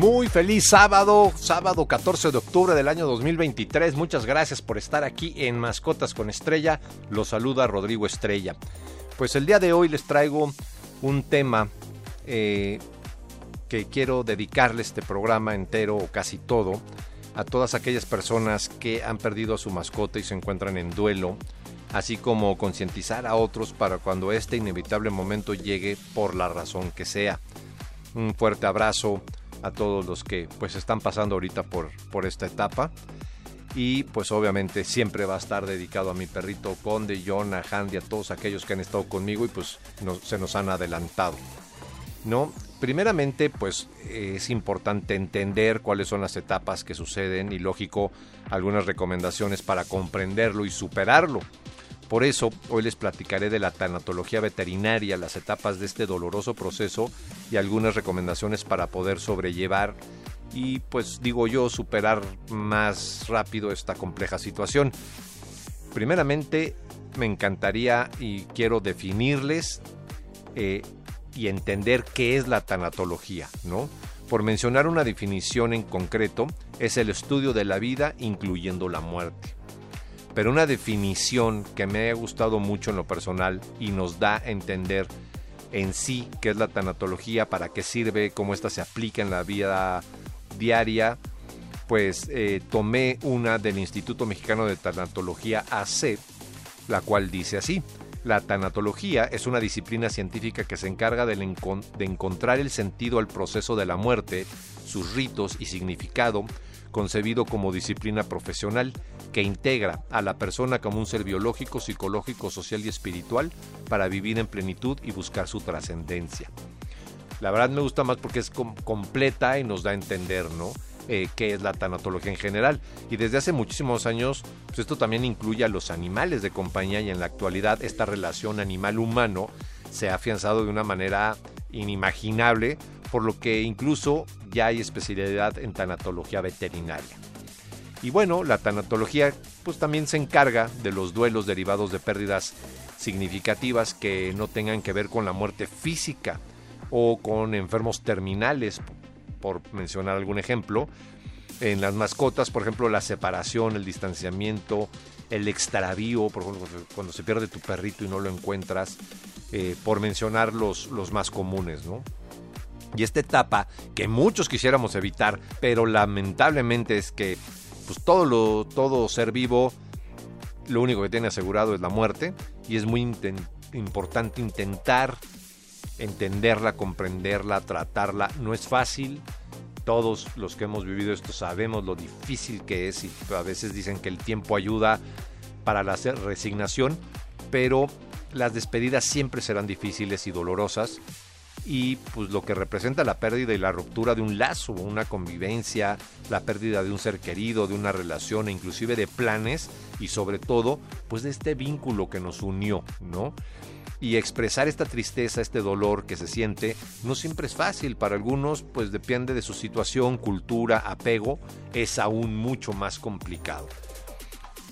Muy feliz sábado, sábado 14 de octubre del año 2023. Muchas gracias por estar aquí en Mascotas con Estrella. Los saluda Rodrigo Estrella. Pues el día de hoy les traigo un tema eh, que quiero dedicarle este programa entero o casi todo a todas aquellas personas que han perdido a su mascota y se encuentran en duelo, así como concientizar a otros para cuando este inevitable momento llegue por la razón que sea. Un fuerte abrazo a todos los que pues están pasando ahorita por, por esta etapa. Y pues obviamente siempre va a estar dedicado a mi perrito Conde, John, a Handy, a todos aquellos que han estado conmigo y pues se nos han adelantado. ¿No? Primeramente, pues es importante entender cuáles son las etapas que suceden y lógico algunas recomendaciones para comprenderlo y superarlo. Por eso, hoy les platicaré de la tanatología veterinaria, las etapas de este doloroso proceso y algunas recomendaciones para poder sobrellevar y, pues digo yo, superar más rápido esta compleja situación. Primeramente, me encantaría y quiero definirles eh, y entender qué es la tanatología, ¿no? Por mencionar una definición en concreto, es el estudio de la vida incluyendo la muerte pero una definición que me ha gustado mucho en lo personal y nos da a entender en sí qué es la tanatología, para qué sirve, cómo ésta se aplica en la vida diaria, pues eh, tomé una del Instituto Mexicano de Tanatología AC, la cual dice así. La tanatología es una disciplina científica que se encarga de, de encontrar el sentido al proceso de la muerte, sus ritos y significado, concebido como disciplina profesional que integra a la persona como un ser biológico, psicológico, social y espiritual para vivir en plenitud y buscar su trascendencia. La verdad me gusta más porque es completa y nos da a entender, ¿no? Eh, qué es la tanatología en general. Y desde hace muchísimos años, pues esto también incluye a los animales de compañía y en la actualidad esta relación animal-humano se ha afianzado de una manera inimaginable, por lo que incluso ya hay especialidad en tanatología veterinaria. Y bueno, la tanatología pues también se encarga de los duelos derivados de pérdidas significativas que no tengan que ver con la muerte física o con enfermos terminales, por mencionar algún ejemplo. En las mascotas, por ejemplo, la separación, el distanciamiento, el extravío, por ejemplo, cuando se pierde tu perrito y no lo encuentras, eh, por mencionar los, los más comunes, ¿no? Y esta etapa que muchos quisiéramos evitar, pero lamentablemente es que pues todo lo todo ser vivo lo único que tiene asegurado es la muerte y es muy importante intentar entenderla, comprenderla, tratarla. No es fácil. Todos los que hemos vivido esto sabemos lo difícil que es y a veces dicen que el tiempo ayuda para la resignación, pero las despedidas siempre serán difíciles y dolorosas y pues lo que representa la pérdida y la ruptura de un lazo, una convivencia, la pérdida de un ser querido, de una relación e inclusive de planes y sobre todo pues de este vínculo que nos unió, ¿no? Y expresar esta tristeza, este dolor que se siente, no siempre es fácil. Para algunos, pues depende de su situación, cultura, apego, es aún mucho más complicado.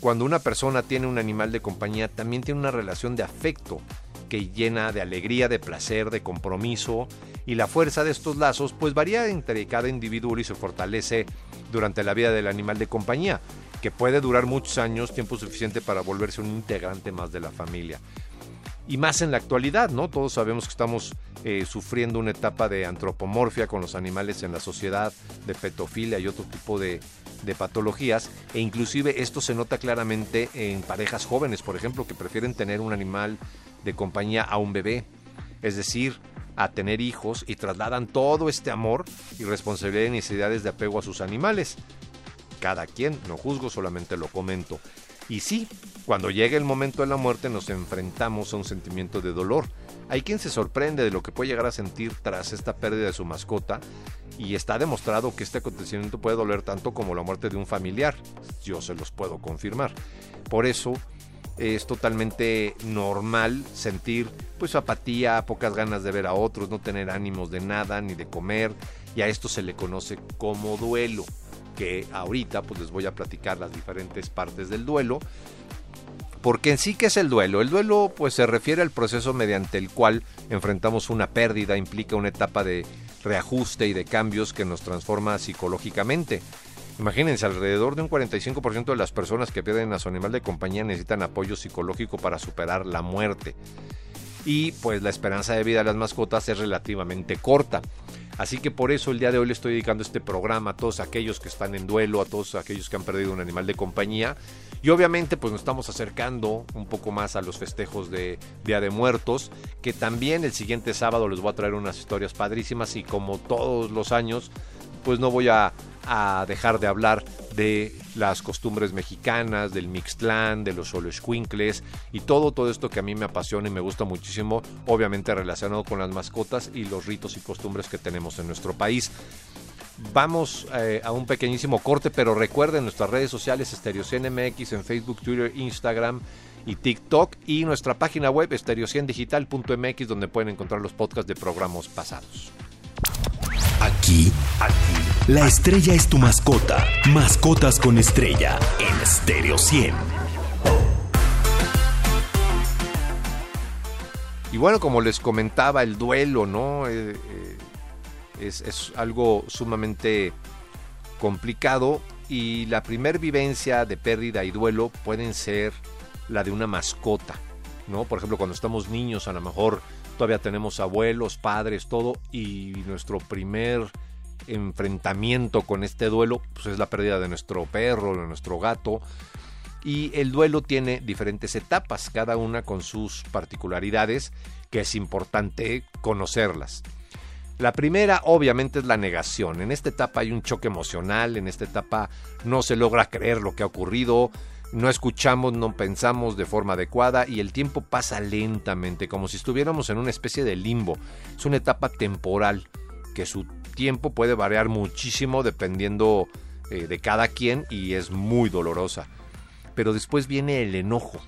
Cuando una persona tiene un animal de compañía, también tiene una relación de afecto que llena de alegría, de placer, de compromiso, y la fuerza de estos lazos pues varía entre cada individuo y se fortalece durante la vida del animal de compañía, que puede durar muchos años, tiempo suficiente para volverse un integrante más de la familia. Y más en la actualidad, ¿no? Todos sabemos que estamos eh, sufriendo una etapa de antropomorfia con los animales en la sociedad, de petofilia y otro tipo de, de patologías e inclusive esto se nota claramente en parejas jóvenes, por ejemplo, que prefieren tener un animal de compañía a un bebé, es decir, a tener hijos y trasladan todo este amor y responsabilidad y necesidades de apego a sus animales. Cada quien, no juzgo, solamente lo comento. Y sí, cuando llega el momento de la muerte nos enfrentamos a un sentimiento de dolor. Hay quien se sorprende de lo que puede llegar a sentir tras esta pérdida de su mascota y está demostrado que este acontecimiento puede doler tanto como la muerte de un familiar. Yo se los puedo confirmar. Por eso es totalmente normal sentir pues apatía, pocas ganas de ver a otros, no tener ánimos de nada ni de comer y a esto se le conoce como duelo, que ahorita pues les voy a platicar las diferentes partes del duelo. Porque en sí que es el duelo. El duelo pues se refiere al proceso mediante el cual enfrentamos una pérdida, implica una etapa de reajuste y de cambios que nos transforma psicológicamente. Imagínense, alrededor de un 45% de las personas que pierden a su animal de compañía necesitan apoyo psicológico para superar la muerte. Y pues la esperanza de vida de las mascotas es relativamente corta. Así que por eso el día de hoy le estoy dedicando este programa a todos aquellos que están en duelo, a todos aquellos que han perdido un animal de compañía. Y obviamente pues nos estamos acercando un poco más a los festejos de Día de Muertos, que también el siguiente sábado les voy a traer unas historias padrísimas y como todos los años pues no voy a a dejar de hablar de las costumbres mexicanas, del Mixtlán, de los Xoloscuincles y todo, todo esto que a mí me apasiona y me gusta muchísimo, obviamente relacionado con las mascotas y los ritos y costumbres que tenemos en nuestro país. Vamos eh, a un pequeñísimo corte, pero recuerden nuestras redes sociales MX en Facebook, Twitter, Instagram y TikTok y nuestra página web estereociendigital.mx donde pueden encontrar los podcasts de programas pasados. Aquí, aquí, la estrella es tu mascota. Mascotas con estrella en Stereo 100. Y bueno, como les comentaba, el duelo, ¿no? Eh, eh, es, es, algo sumamente complicado y la primer vivencia de pérdida y duelo pueden ser la de una mascota, ¿no? Por ejemplo, cuando estamos niños, a lo mejor todavía tenemos abuelos, padres, todo, y nuestro primer enfrentamiento con este duelo pues es la pérdida de nuestro perro, de nuestro gato. Y el duelo tiene diferentes etapas, cada una con sus particularidades, que es importante conocerlas. La primera obviamente es la negación. En esta etapa hay un choque emocional, en esta etapa no se logra creer lo que ha ocurrido, no escuchamos, no pensamos de forma adecuada y el tiempo pasa lentamente, como si estuviéramos en una especie de limbo. Es una etapa temporal que su tiempo puede variar muchísimo dependiendo eh, de cada quien y es muy dolorosa. Pero después viene el enojo,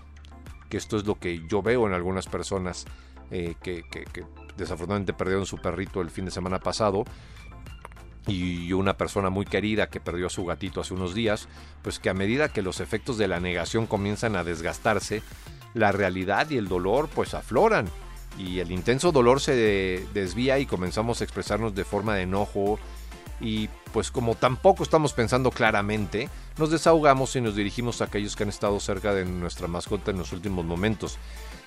que esto es lo que yo veo en algunas personas eh, que, que desafortunadamente perdieron su perrito el fin de semana pasado y una persona muy querida que perdió a su gatito hace unos días, pues que a medida que los efectos de la negación comienzan a desgastarse, la realidad y el dolor pues afloran. Y el intenso dolor se desvía y comenzamos a expresarnos de forma de enojo y pues como tampoco estamos pensando claramente, nos desahogamos y nos dirigimos a aquellos que han estado cerca de nuestra mascota en los últimos momentos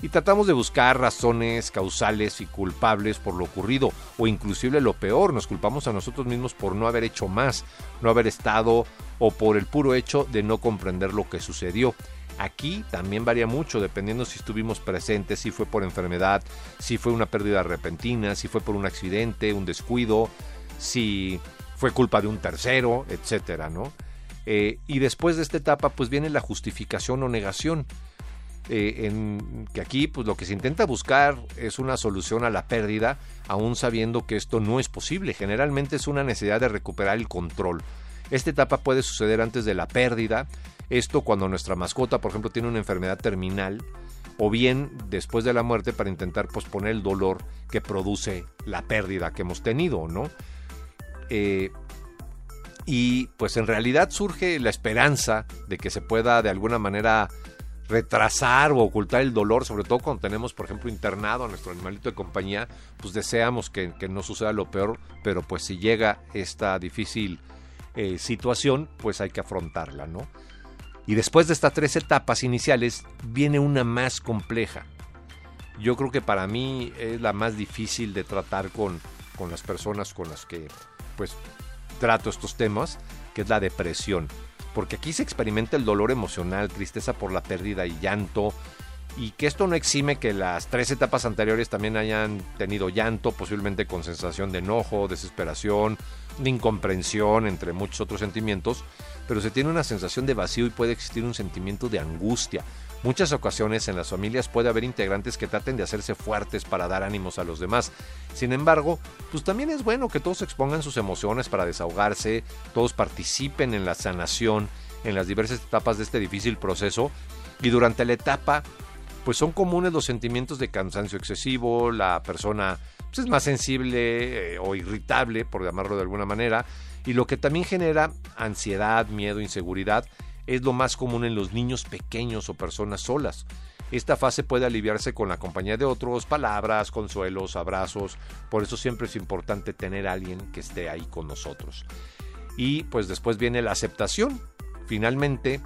y tratamos de buscar razones causales y culpables por lo ocurrido o inclusive lo peor, nos culpamos a nosotros mismos por no haber hecho más, no haber estado o por el puro hecho de no comprender lo que sucedió. Aquí también varía mucho dependiendo si estuvimos presentes, si fue por enfermedad, si fue una pérdida repentina, si fue por un accidente, un descuido, si fue culpa de un tercero, etcétera, ¿no? Eh, y después de esta etapa, pues viene la justificación o negación. Eh, en que aquí pues lo que se intenta buscar es una solución a la pérdida, aún sabiendo que esto no es posible. Generalmente es una necesidad de recuperar el control. Esta etapa puede suceder antes de la pérdida, esto cuando nuestra mascota, por ejemplo, tiene una enfermedad terminal, o bien después de la muerte para intentar posponer el dolor que produce la pérdida que hemos tenido, ¿no? Eh, y pues en realidad surge la esperanza de que se pueda de alguna manera retrasar o ocultar el dolor, sobre todo cuando tenemos, por ejemplo, internado a nuestro animalito de compañía, pues deseamos que, no suceda lo peor, pero pues si llega esta difícil eh, situación, pues hay que afrontarla, ¿no? Y después de estas tres etapas iniciales viene una más compleja. Yo creo que para mí es la más difícil de tratar con, con las personas con las que pues trato estos temas, que es la depresión. Porque aquí se experimenta el dolor emocional, tristeza por la pérdida y llanto, y que esto no exime que las tres etapas anteriores también hayan tenido llanto, posiblemente con sensación de enojo, desesperación, de incomprensión, entre muchos otros sentimientos, pero se tiene una sensación de vacío y puede existir un sentimiento de angustia, Muchas ocasiones en las familias puede haber integrantes que traten de hacerse fuertes para dar ánimos a los demás. Sin embargo, pues también es bueno que todos expongan sus emociones para desahogarse, todos participen en la sanación en las diversas etapas de este difícil proceso y durante la etapa pues son comunes los sentimientos de cansancio excesivo, la persona pues, es más sensible eh, o irritable, por llamarlo de alguna manera, y lo que también genera ansiedad, miedo, inseguridad es lo más común en los niños pequeños o personas solas. Esta fase puede aliviarse con la compañía de otros, palabras, consuelos, abrazos. Por eso siempre es importante tener a alguien que esté ahí con nosotros. Y pues después viene la aceptación. Finalmente,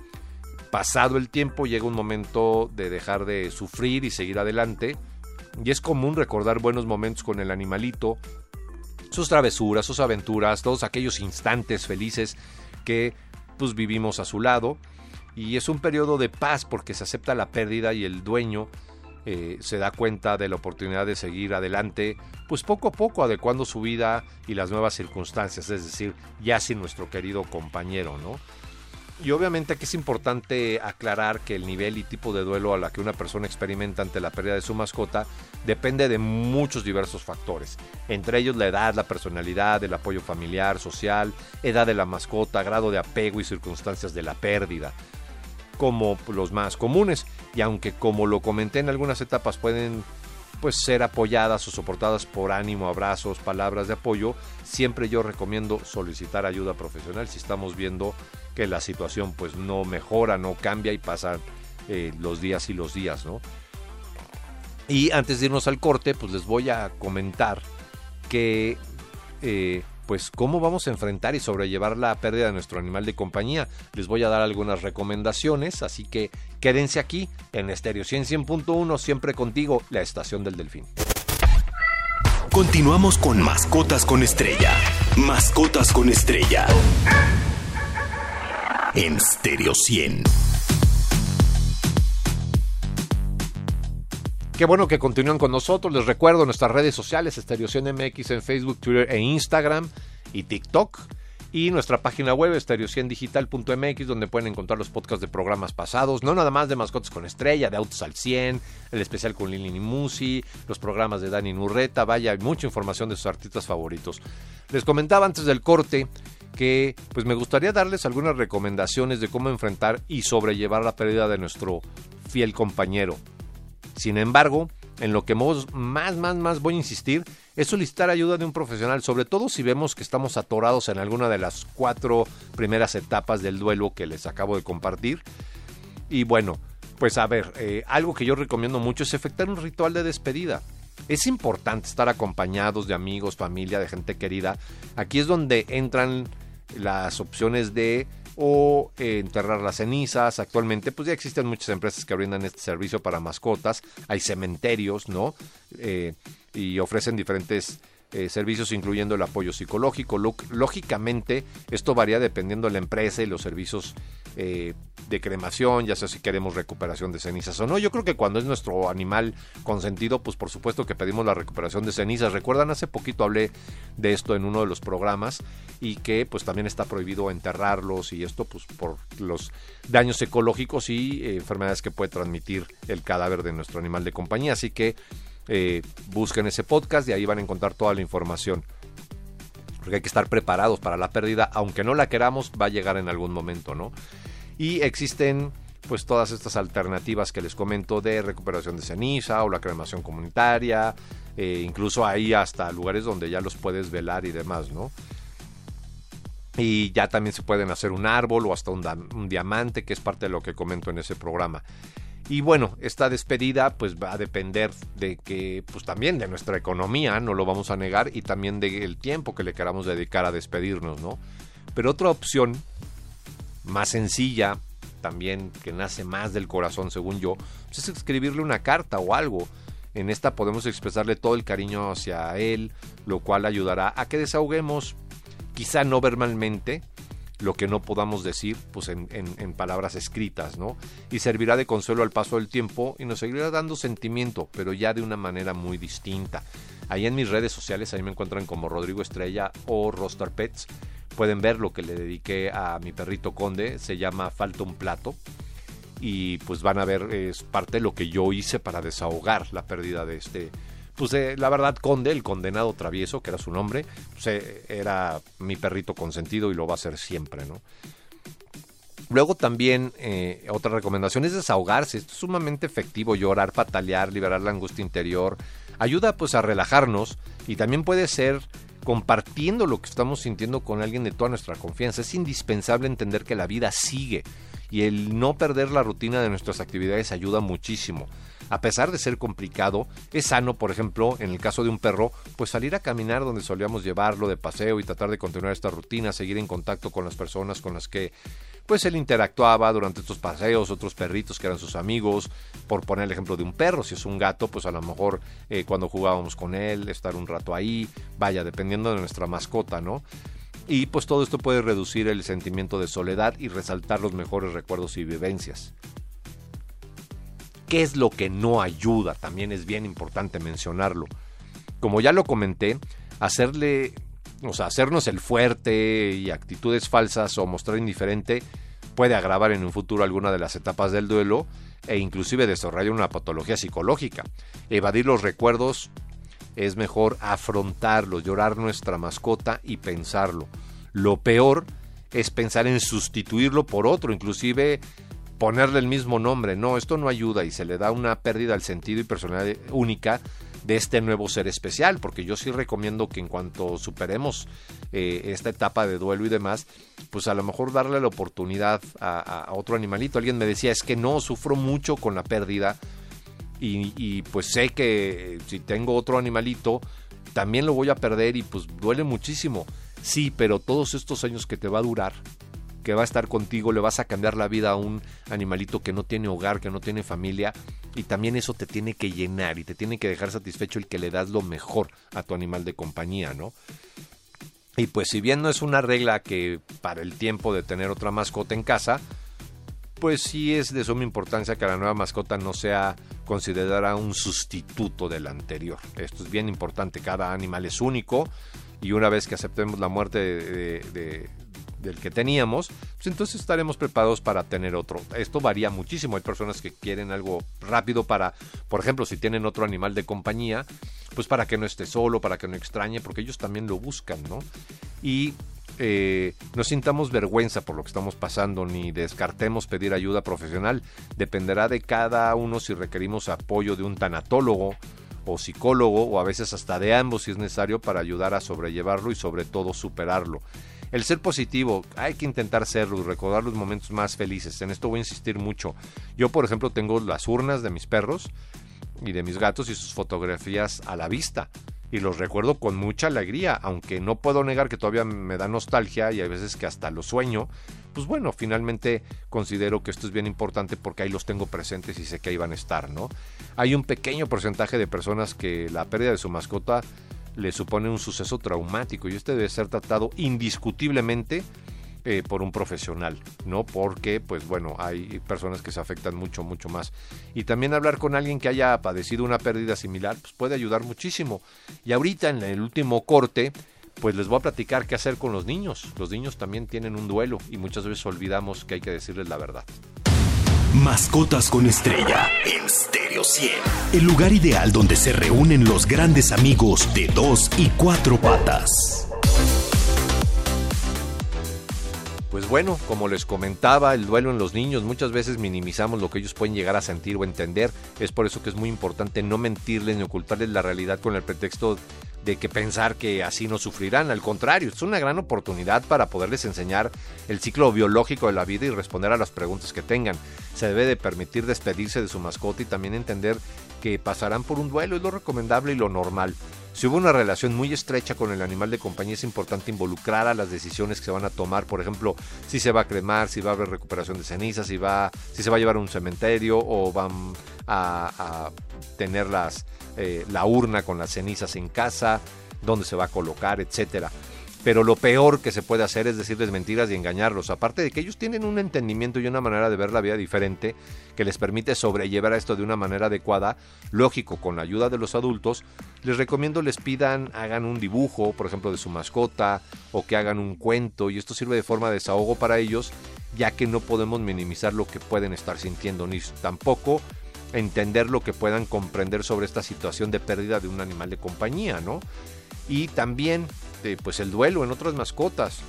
pasado el tiempo, llega un momento de dejar de sufrir y seguir adelante. Y es común recordar buenos momentos con el animalito, sus travesuras, sus aventuras, todos aquellos instantes felices que pues vivimos a su lado y es un periodo de paz porque se acepta la pérdida y el dueño eh, se da cuenta de la oportunidad de seguir adelante, pues poco a poco adecuando su vida y las nuevas circunstancias, es decir, ya sin nuestro querido compañero, ¿no? Y obviamente aquí es importante aclarar que el nivel y tipo de duelo a la que una persona experimenta ante la pérdida de su mascota depende de muchos diversos factores, entre ellos la edad, la personalidad, el apoyo familiar, social, edad de la mascota, grado de apego y circunstancias de la pérdida, como los más comunes. Y aunque como lo comenté en algunas etapas pueden pues ser apoyadas o soportadas por ánimo, abrazos, palabras de apoyo, siempre yo recomiendo solicitar ayuda profesional si estamos viendo que la situación pues no mejora, no cambia y pasan eh, los días y los días, ¿no? Y antes de irnos al corte, pues les voy a comentar que eh, pues cómo vamos a enfrentar y sobrellevar la pérdida de nuestro animal de compañía. Les voy a dar algunas recomendaciones, así que quédense aquí en Estéreo 100.1, siempre contigo, la estación del delfín. Continuamos con Mascotas con Estrella. Mascotas con Estrella. En Stereo 100. Qué bueno que continúan con nosotros. Les recuerdo nuestras redes sociales, Stereo 100 MX en Facebook, Twitter e Instagram y TikTok. Y nuestra página web, stereo100digital.mx, donde pueden encontrar los podcasts de programas pasados, no nada más de Mascotas con Estrella, de Autos al 100, el especial con Lili Musi, los programas de Dani Nurreta, vaya, hay mucha información de sus artistas favoritos. Les comentaba antes del corte que pues me gustaría darles algunas recomendaciones de cómo enfrentar y sobrellevar la pérdida de nuestro fiel compañero. Sin embargo, en lo que más, más, más voy a insistir es solicitar ayuda de un profesional, sobre todo si vemos que estamos atorados en alguna de las cuatro primeras etapas del duelo que les acabo de compartir. Y bueno, pues a ver, eh, algo que yo recomiendo mucho es efectuar un ritual de despedida. Es importante estar acompañados de amigos, familia, de gente querida. Aquí es donde entran las opciones de o eh, enterrar las cenizas. Actualmente, pues ya existen muchas empresas que brindan este servicio para mascotas. Hay cementerios, ¿no? Eh, y ofrecen diferentes eh, servicios incluyendo el apoyo psicológico. Lógicamente, esto varía dependiendo de la empresa y los servicios eh, de cremación, ya sea si queremos recuperación de cenizas o no. Yo creo que cuando es nuestro animal consentido, pues por supuesto que pedimos la recuperación de cenizas. Recuerdan, hace poquito hablé de esto en uno de los programas y que pues también está prohibido enterrarlos y esto pues por los daños ecológicos y eh, enfermedades que puede transmitir el cadáver de nuestro animal de compañía. Así que eh, busquen ese podcast y ahí van a encontrar toda la información. Porque hay que estar preparados para la pérdida, aunque no la queramos, va a llegar en algún momento, ¿no? Y existen pues todas estas alternativas que les comento de recuperación de ceniza o la cremación comunitaria, eh, incluso ahí hasta lugares donde ya los puedes velar y demás, ¿no? Y ya también se pueden hacer un árbol o hasta un diamante, que es parte de lo que comento en ese programa. Y bueno, esta despedida pues va a depender de que, pues también de nuestra economía, no lo vamos a negar, y también del tiempo que le queramos dedicar a despedirnos, ¿no? Pero otra opción, más sencilla, también que nace más del corazón según yo, pues es escribirle una carta o algo. En esta podemos expresarle todo el cariño hacia él, lo cual ayudará a que desahoguemos, quizá no verbalmente, lo que no podamos decir pues en, palabras escritas, ¿no? Y servirá de consuelo al paso del tiempo y nos seguirá dando sentimiento, pero ya de una manera muy distinta. Ahí en mis redes sociales, ahí me encuentran como Rodrigo Estrella o Rostar Pets. Pueden ver lo que le dediqué a mi perrito conde, se llama Falta un plato. y pues van a ver, es parte de lo que yo hice para desahogar la pérdida de este, pues la verdad Conde, el condenado travieso, que era su nombre, pues, eh, era mi perrito consentido y lo va a ser siempre, ¿no? Luego también eh, otra recomendación es desahogarse. Esto es sumamente efectivo, llorar, patalear, liberar la angustia interior. Ayuda pues a relajarnos y también puede ser compartiendo lo que estamos sintiendo con alguien de toda nuestra confianza. Es indispensable entender que la vida sigue y el no perder la rutina de nuestras actividades ayuda muchísimo. A pesar de ser complicado, es sano, por ejemplo, en el caso de un perro, pues salir a caminar donde solíamos llevarlo de paseo y tratar de continuar esta rutina, seguir en contacto con las personas con las que pues él interactuaba durante estos paseos, otros perritos que eran sus amigos, por poner el ejemplo de un perro, si es un gato, pues a lo mejor eh, cuando jugábamos con él, estar un rato ahí, vaya, dependiendo de nuestra mascota, ¿no? Y pues todo esto puede reducir el sentimiento de soledad y resaltar los mejores recuerdos y vivencias. ¿Qué es lo que no ayuda? También es bien importante mencionarlo. Como ya lo comenté, hacerle o sea, hacernos el fuerte y actitudes falsas o mostrar indiferente puede agravar en un futuro alguna de las etapas del duelo e inclusive desarrollar una patología psicológica. Evadir los recuerdos es mejor afrontarlo, llorar nuestra mascota y pensarlo. Lo peor es pensar en sustituirlo por otro, inclusive ponerle el mismo nombre. No, esto no ayuda y se le da una pérdida al sentido y personalidad única de este nuevo ser especial, porque yo sí recomiendo que en cuanto superemos eh, esta etapa de duelo y demás, pues a lo mejor darle la oportunidad a, otro animalito. Alguien me decía, es que no, sufro mucho con la pérdida y, y pues sé que si tengo otro animalito, también lo voy a perder y pues duele muchísimo. Sí, pero todos estos años que te va a durar, que va a estar contigo, le vas a cambiar la vida a un animalito que no tiene hogar, que no tiene familia, y también eso te tiene que llenar y te tiene que dejar satisfecho el que le das lo mejor a tu animal de compañía, ¿no? Y pues si bien no es una regla que para el tiempo de tener otra mascota en casa, pues sí es de suma importancia que la nueva mascota no sea considerada un sustituto del anterior. Esto es bien importante, cada animal es único y una vez que aceptemos la muerte de, del que teníamos, pues entonces estaremos preparados para tener otro. Esto varía muchísimo. Hay personas que quieren algo rápido para, por ejemplo, si tienen otro animal de compañía, pues para que no esté solo, para que no extrañe, porque ellos también lo buscan, ¿no? Y eh, no sintamos vergüenza por lo que estamos pasando ni descartemos pedir ayuda profesional. Dependerá de cada uno si requerimos apoyo de un tanatólogo o psicólogo o a veces hasta de ambos si es necesario para ayudar a sobrellevarlo y sobre todo superarlo. El ser positivo, hay que intentar serlo recordar los momentos más felices. En esto voy a insistir mucho. Yo, por ejemplo, tengo las urnas de mis perros y de mis gatos y sus fotografías a la vista. Y los recuerdo con mucha alegría, aunque no puedo negar que todavía me da nostalgia y hay veces que hasta lo sueño. Pues bueno, finalmente considero que esto es bien importante porque ahí los tengo presentes y sé que ahí van a estar, ¿no? Hay un pequeño porcentaje de personas que la pérdida de su mascota le supone un suceso traumático y este debe ser tratado indiscutiblemente eh, por un profesional, ¿no? Porque, pues bueno, hay personas que se afectan mucho, mucho más. Y también hablar con alguien que haya padecido una pérdida similar, pues puede ayudar muchísimo. Y ahorita en el último corte, pues les voy a platicar qué hacer con los niños. Los niños también tienen un duelo y muchas veces olvidamos que hay que decirles la verdad. Mascotas con estrella en Stereo 100. El lugar ideal donde se reúnen los grandes amigos de dos y cuatro patas. Pues bueno, como les comentaba, el duelo en los niños muchas veces minimizamos lo que ellos pueden llegar a sentir o entender. Es por eso que es muy importante no mentirles ni ocultarles la realidad con el pretexto de que pensar que así no sufrirán. Al contrario, es una gran oportunidad para poderles enseñar el ciclo biológico de la vida y responder a las preguntas que tengan. Se debe de permitir despedirse de su mascota y también entender que pasarán por un duelo, es lo recomendable y lo normal. Si hubo una relación muy estrecha con el animal de compañía, es importante involucrar a las decisiones que se van a tomar. Por ejemplo, si se va a cremar, si va a haber recuperación de cenizas, si, va, si se va a llevar a un cementerio o van a, tener eh, la urna con las cenizas en casa, dónde se va a colocar, etcétera. Pero lo peor que se puede hacer es decirles mentiras y engañarlos. Aparte de que ellos tienen un entendimiento y una manera de ver la vida diferente que les permite sobrellevar esto de una manera adecuada, lógico, con la ayuda de los adultos, les recomiendo les pidan, hagan un dibujo, por ejemplo, de su mascota, o que hagan un cuento, y esto sirve de forma de desahogo para ellos ya que no podemos minimizar lo que pueden estar sintiendo, ni tampoco entender lo que puedan comprender sobre esta situación de pérdida de un animal de compañía, ¿no? Y también, eh, pues el duelo en otras mascotas.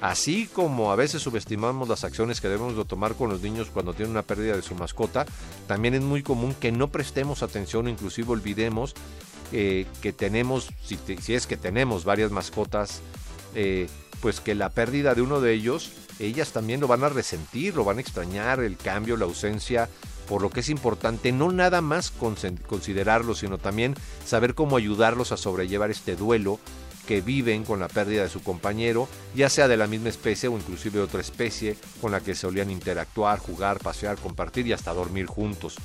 Así como a veces subestimamos las acciones que debemos de tomar con los niños cuando tienen una pérdida de su mascota, también es muy común que no prestemos atención o inclusive olvidemos eh, que tenemos, si, es que tenemos varias mascotas, eh, pues que la pérdida de uno de ellos, ellas también lo van a resentir, lo van a extrañar, el cambio, la ausencia, por lo que es importante no nada más considerarlo, sino también saber cómo ayudarlos a sobrellevar este duelo que viven con la pérdida de su compañero, ya sea de la misma especie o inclusive de otra especie con la que solían interactuar, jugar, pasear, compartir y hasta dormir juntos.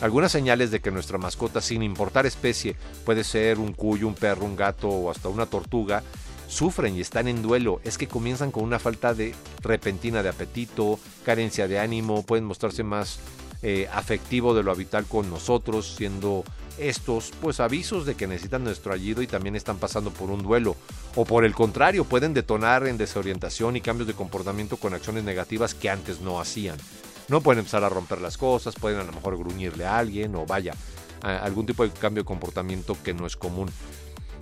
Algunas señales de que nuestra mascota, sin importar especie, puede ser un cuyo, un perro, un gato o hasta una tortuga, sufren y están en duelo es que comienzan con una falta de repentina de apetito, carencia de ánimo, pueden mostrarse más eh, afectivo de lo habitual con nosotros, siendo estos pues avisos de que necesitan nuestro ayudo y también están pasando por un duelo o por el contrario pueden detonar en desorientación y cambios de comportamiento con acciones negativas que antes no hacían. No pueden empezar a romper las cosas, pueden a lo mejor gruñirle a alguien o vaya, algún tipo de cambio de comportamiento que no es común.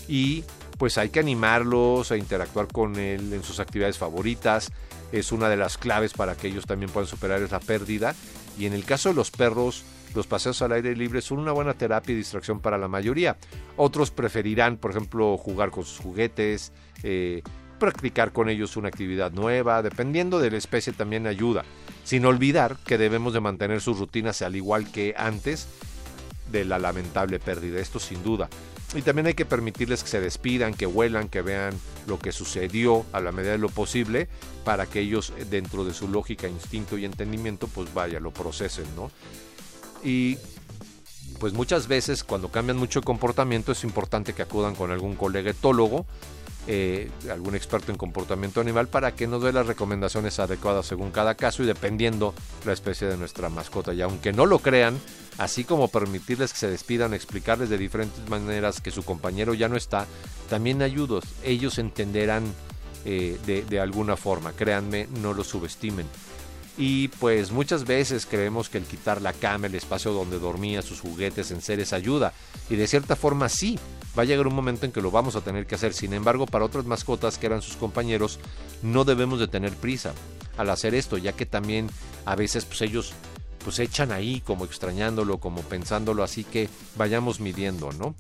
Y pues hay que animarlos a interactuar con él en sus actividades favoritas. Es una de las claves para que ellos también puedan superar esa pérdida. Y en el caso de los perros, los paseos al aire libre son una buena terapia y distracción para la mayoría. Otros preferirán, por ejemplo, jugar con sus juguetes, eh, practicar con ellos una actividad nueva, dependiendo de la especie también ayuda. Sin olvidar que debemos de mantener sus rutinas al igual que antes de la lamentable pérdida, esto sin duda. Y también hay que permitirles que se despidan, que vuelan, que vean lo que sucedió a la medida de lo posible para que ellos dentro de su lógica, instinto y entendimiento pues vaya, lo procesen, ¿no? Y pues muchas veces cuando cambian mucho el comportamiento es importante que acudan con algún colega etólogo, eh, algún experto en comportamiento animal para que nos dé las recomendaciones adecuadas según cada caso y dependiendo la especie de nuestra mascota. Y aunque no lo crean, así como permitirles que se despidan, explicarles de diferentes maneras que su compañero ya no está, también ayudos. Ellos entenderán eh, de, de alguna forma, créanme, no lo subestimen. Y pues muchas veces creemos que el quitar la cama, el espacio donde dormía, sus juguetes, en seres ayuda. Y de cierta forma sí, va a llegar un momento en que lo vamos a tener que hacer. Sin embargo, para otras mascotas que eran sus compañeros, no debemos de tener prisa al hacer esto, ya que también a veces pues ellos pues echan ahí como extrañándolo, como pensándolo, así que vayamos midiendo, ¿no?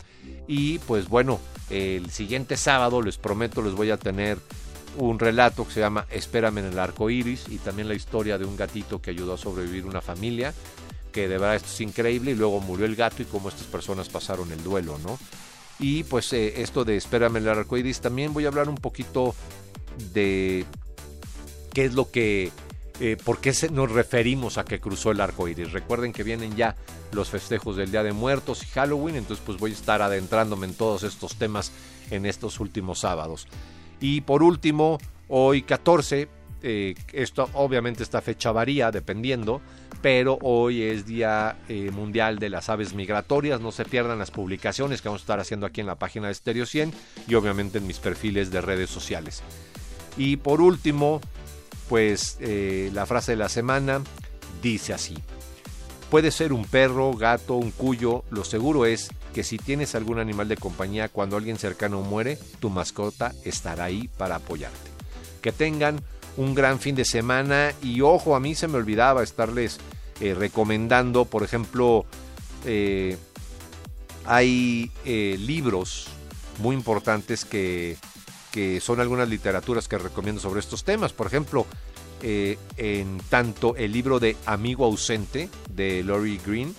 Y pues bueno, el siguiente sábado les prometo les voy a tener un relato que se llama Espérame en el arco iris y también la historia de un gatito que ayudó a sobrevivir una familia, que de verdad esto es increíble y luego murió el gato y cómo estas personas pasaron el duelo, ¿no? Y pues eh, esto de Espérame el arco iris, también voy a hablar un poquito de qué es lo que eh, por qué nos referimos a que cruzó el arco iris. Recuerden que vienen ya los festejos del Día de Muertos y Halloween, entonces pues voy a estar adentrándome en todos estos temas en estos últimos sábados. Y por último, hoy 14, eh, esto obviamente esta fecha varía dependiendo, pero hoy es Día eh, Mundial de las Aves Migratorias. No se pierdan las publicaciones que vamos a estar haciendo aquí en la página de Stereo 100 y obviamente en mis perfiles de redes sociales. Y por último, pues eh, la frase de la semana dice así. Puede ser un perro, gato, un cuyo, lo seguro es que si tienes algún animal de compañía cuando alguien cercano muere, tu mascota estará ahí para apoyarte. Que tengan un gran fin de semana y ojo, a mí se me olvidaba estarles eh, recomendando, por ejemplo, eh, hay eh, libros muy importantes que, que son algunas literaturas que recomiendo sobre estos temas. Por ejemplo, en tanto el libro de Amigo ausente de Laurie Green,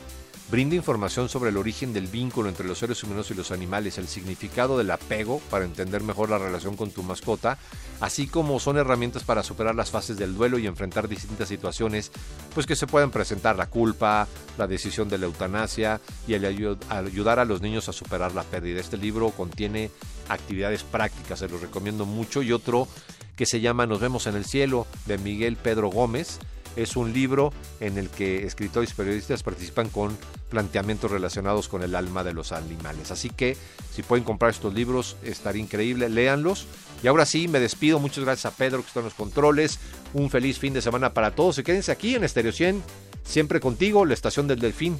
Brinda información sobre el origen del vínculo entre los seres humanos y los animales, el significado del apego para entender mejor la relación con tu mascota, así como son herramientas para superar las fases del duelo y enfrentar distintas situaciones, pues que se pueden presentar la culpa, la decisión de la eutanasia y el ayudar a los niños a superar la pérdida. Este libro contiene actividades prácticas, se los recomiendo mucho y otro que se llama Nos vemos en el cielo de Miguel Pedro Gómez es un libro en el que escritores y periodistas participan con planteamientos relacionados con el alma de los animales. Así que si pueden comprar estos libros estaría increíble, léanlos Y ahora sí, me despido. Muchas gracias a Pedro que está en los controles. Un feliz fin de semana para todos. Y quédense aquí en Estéreo 100, siempre contigo, la estación del Delfín.